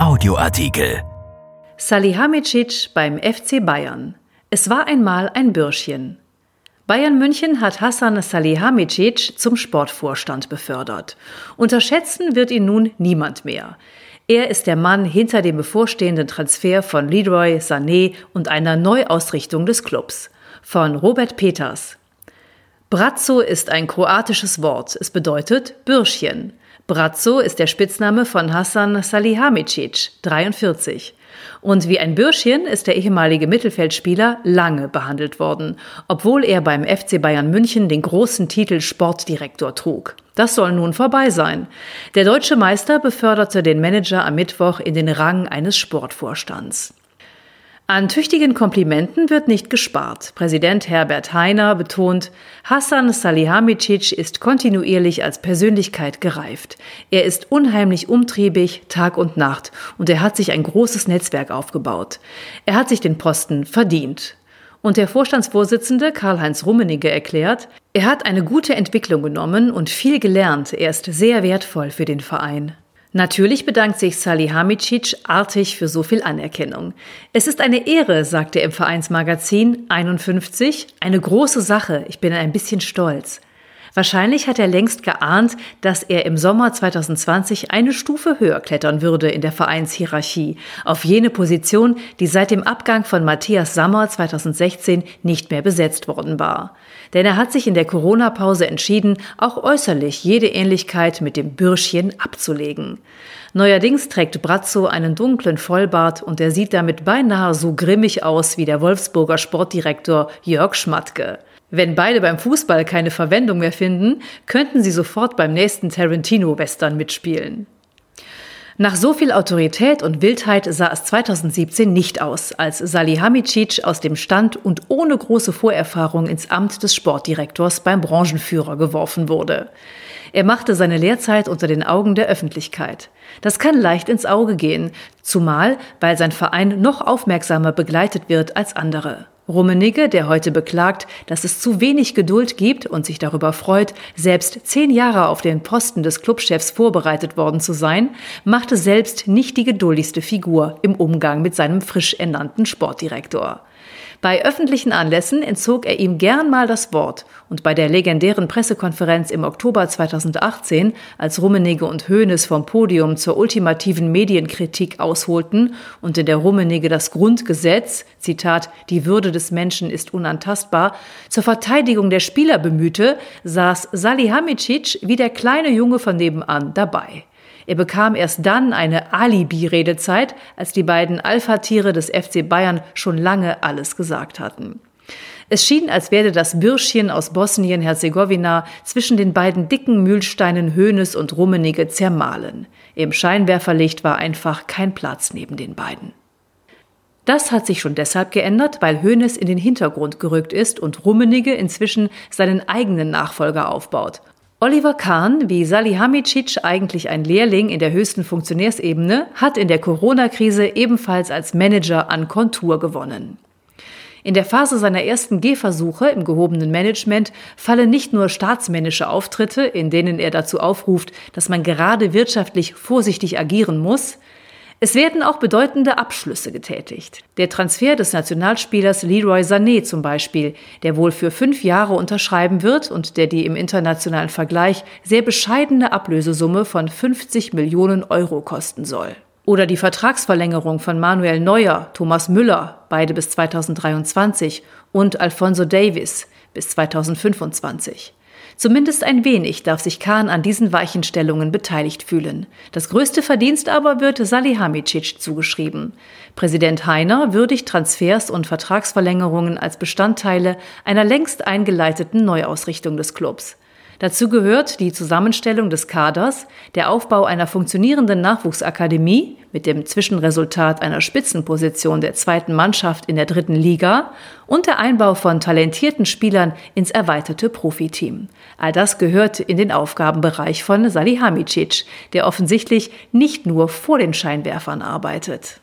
Audioartikel. Salihamidzic beim FC Bayern. Es war einmal ein Bürschchen. Bayern München hat Hassan Salihamidzic zum Sportvorstand befördert. Unterschätzen wird ihn nun niemand mehr. Er ist der Mann hinter dem bevorstehenden Transfer von Leroy Sané und einer Neuausrichtung des Clubs. Von Robert Peters. Brazzo ist ein kroatisches Wort. Es bedeutet Bürschchen. Brazzo ist der Spitzname von Hassan Salihamidzic, 43. Und wie ein Bürschchen ist der ehemalige Mittelfeldspieler lange behandelt worden, obwohl er beim FC Bayern München den großen Titel Sportdirektor trug. Das soll nun vorbei sein. Der deutsche Meister beförderte den Manager am Mittwoch in den Rang eines Sportvorstands. An tüchtigen Komplimenten wird nicht gespart. Präsident Herbert Heiner betont, Hassan Salihamidzic ist kontinuierlich als Persönlichkeit gereift. Er ist unheimlich umtriebig, Tag und Nacht, und er hat sich ein großes Netzwerk aufgebaut. Er hat sich den Posten verdient. Und der Vorstandsvorsitzende Karl-Heinz Rummenigge erklärt, er hat eine gute Entwicklung genommen und viel gelernt. Er ist sehr wertvoll für den Verein. Natürlich bedankt sich Salihamidzic artig für so viel Anerkennung. Es ist eine Ehre, sagt er im Vereinsmagazin 51, eine große Sache, ich bin ein bisschen stolz. Wahrscheinlich hat er längst geahnt, dass er im Sommer 2020 eine Stufe höher klettern würde in der Vereinshierarchie, auf jene Position, die seit dem Abgang von Matthias Sammer 2016 nicht mehr besetzt worden war. Denn er hat sich in der Corona-Pause entschieden, auch äußerlich jede Ähnlichkeit mit dem Bürschchen abzulegen. Neuerdings trägt Brazzo einen dunklen Vollbart und er sieht damit beinahe so grimmig aus wie der Wolfsburger Sportdirektor Jörg Schmatke. Wenn beide beim Fußball keine Verwendung mehr finden, könnten sie sofort beim nächsten Tarantino-Western mitspielen. Nach so viel Autorität und Wildheit sah es 2017 nicht aus, als Salihamidzic aus dem Stand und ohne große Vorerfahrung ins Amt des Sportdirektors beim Branchenführer geworfen wurde. Er machte seine Lehrzeit unter den Augen der Öffentlichkeit. Das kann leicht ins Auge gehen, zumal weil sein Verein noch aufmerksamer begleitet wird als andere. Rummenigge, der heute beklagt, dass es zu wenig Geduld gibt und sich darüber freut, selbst zehn Jahre auf den Posten des Clubchefs vorbereitet worden zu sein, machte selbst nicht die geduldigste Figur im Umgang mit seinem frisch ernannten Sportdirektor. Bei öffentlichen Anlässen entzog er ihm gern mal das Wort und bei der legendären Pressekonferenz im Oktober 2018, als Rummenigge und Hoeneß vom Podium zur ultimativen Medienkritik ausholten und in der Rummenigge das Grundgesetz, Zitat, die Würde des Menschen ist unantastbar, zur Verteidigung der Spieler bemühte, saß Salihamidzic wie der kleine Junge von nebenan dabei. Er bekam erst dann eine Alibi-Redezeit, als die beiden Alpha-Tiere des FC Bayern schon lange alles gesagt hatten. Es schien, als werde das Bürschchen aus Bosnien-Herzegowina zwischen den beiden dicken Mühlsteinen Höhnes und Rummenigge zermahlen. Im Scheinwerferlicht war einfach kein Platz neben den beiden. Das hat sich schon deshalb geändert, weil Hoeneß in den Hintergrund gerückt ist und Rummenigge inzwischen seinen eigenen Nachfolger aufbaut. Oliver Kahn, wie Salihamidzic eigentlich ein Lehrling in der höchsten Funktionärsebene, hat in der Corona-Krise ebenfalls als Manager an Kontur gewonnen. In der Phase seiner ersten Gehversuche im gehobenen Management fallen nicht nur staatsmännische Auftritte, in denen er dazu aufruft, dass man gerade wirtschaftlich vorsichtig agieren muss, es werden auch bedeutende Abschlüsse getätigt. Der Transfer des Nationalspielers Leroy Sané zum Beispiel, der wohl für fünf Jahre unterschreiben wird und der die im internationalen Vergleich sehr bescheidene Ablösesumme von 50 Millionen Euro kosten soll. Oder die Vertragsverlängerung von Manuel Neuer, Thomas Müller, beide bis 2023, und Alfonso Davis bis 2025. Zumindest ein wenig darf sich Kahn an diesen Weichenstellungen beteiligt fühlen. Das größte Verdienst aber wird Salihamidzic zugeschrieben. Präsident Heiner würdigt Transfers und Vertragsverlängerungen als Bestandteile einer längst eingeleiteten Neuausrichtung des Clubs. Dazu gehört die Zusammenstellung des Kaders, der Aufbau einer funktionierenden Nachwuchsakademie mit dem Zwischenresultat einer Spitzenposition der zweiten Mannschaft in der dritten Liga und der Einbau von talentierten Spielern ins erweiterte Profiteam. All das gehört in den Aufgabenbereich von Salihamidzic, der offensichtlich nicht nur vor den Scheinwerfern arbeitet.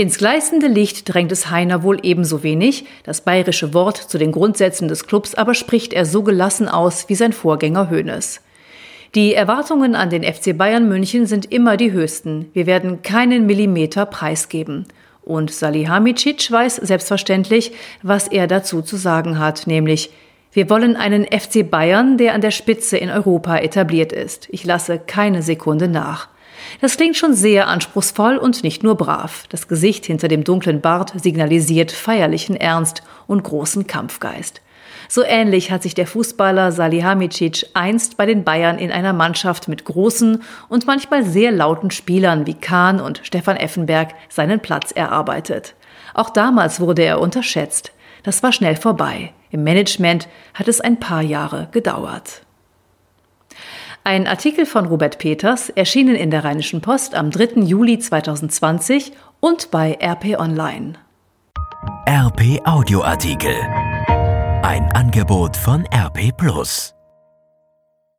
Ins gleißende Licht drängt es Heiner wohl ebenso wenig. Das bayerische Wort zu den Grundsätzen des Clubs aber spricht er so gelassen aus wie sein Vorgänger Hoeneß. Die Erwartungen an den FC Bayern München sind immer die höchsten. Wir werden keinen Millimeter preisgeben. Und Salihamidzic weiß selbstverständlich, was er dazu zu sagen hat, nämlich wir wollen einen FC Bayern, der an der Spitze in Europa etabliert ist. Ich lasse keine Sekunde nach. Das klingt schon sehr anspruchsvoll und nicht nur brav. Das Gesicht hinter dem dunklen Bart signalisiert feierlichen Ernst und großen Kampfgeist. So ähnlich hat sich der Fußballer Salihamidzic einst bei den Bayern in einer Mannschaft mit großen und manchmal sehr lauten Spielern wie Kahn und Stefan Effenberg seinen Platz erarbeitet. Auch damals wurde er unterschätzt. Das war schnell vorbei. Im Management hat es ein paar Jahre gedauert. Ein Artikel von Robert Peters, erschienen in der Rheinischen Post am 3. Juli 2020 und bei RP Online. RP Audioartikel. Ein Angebot von RP Plus.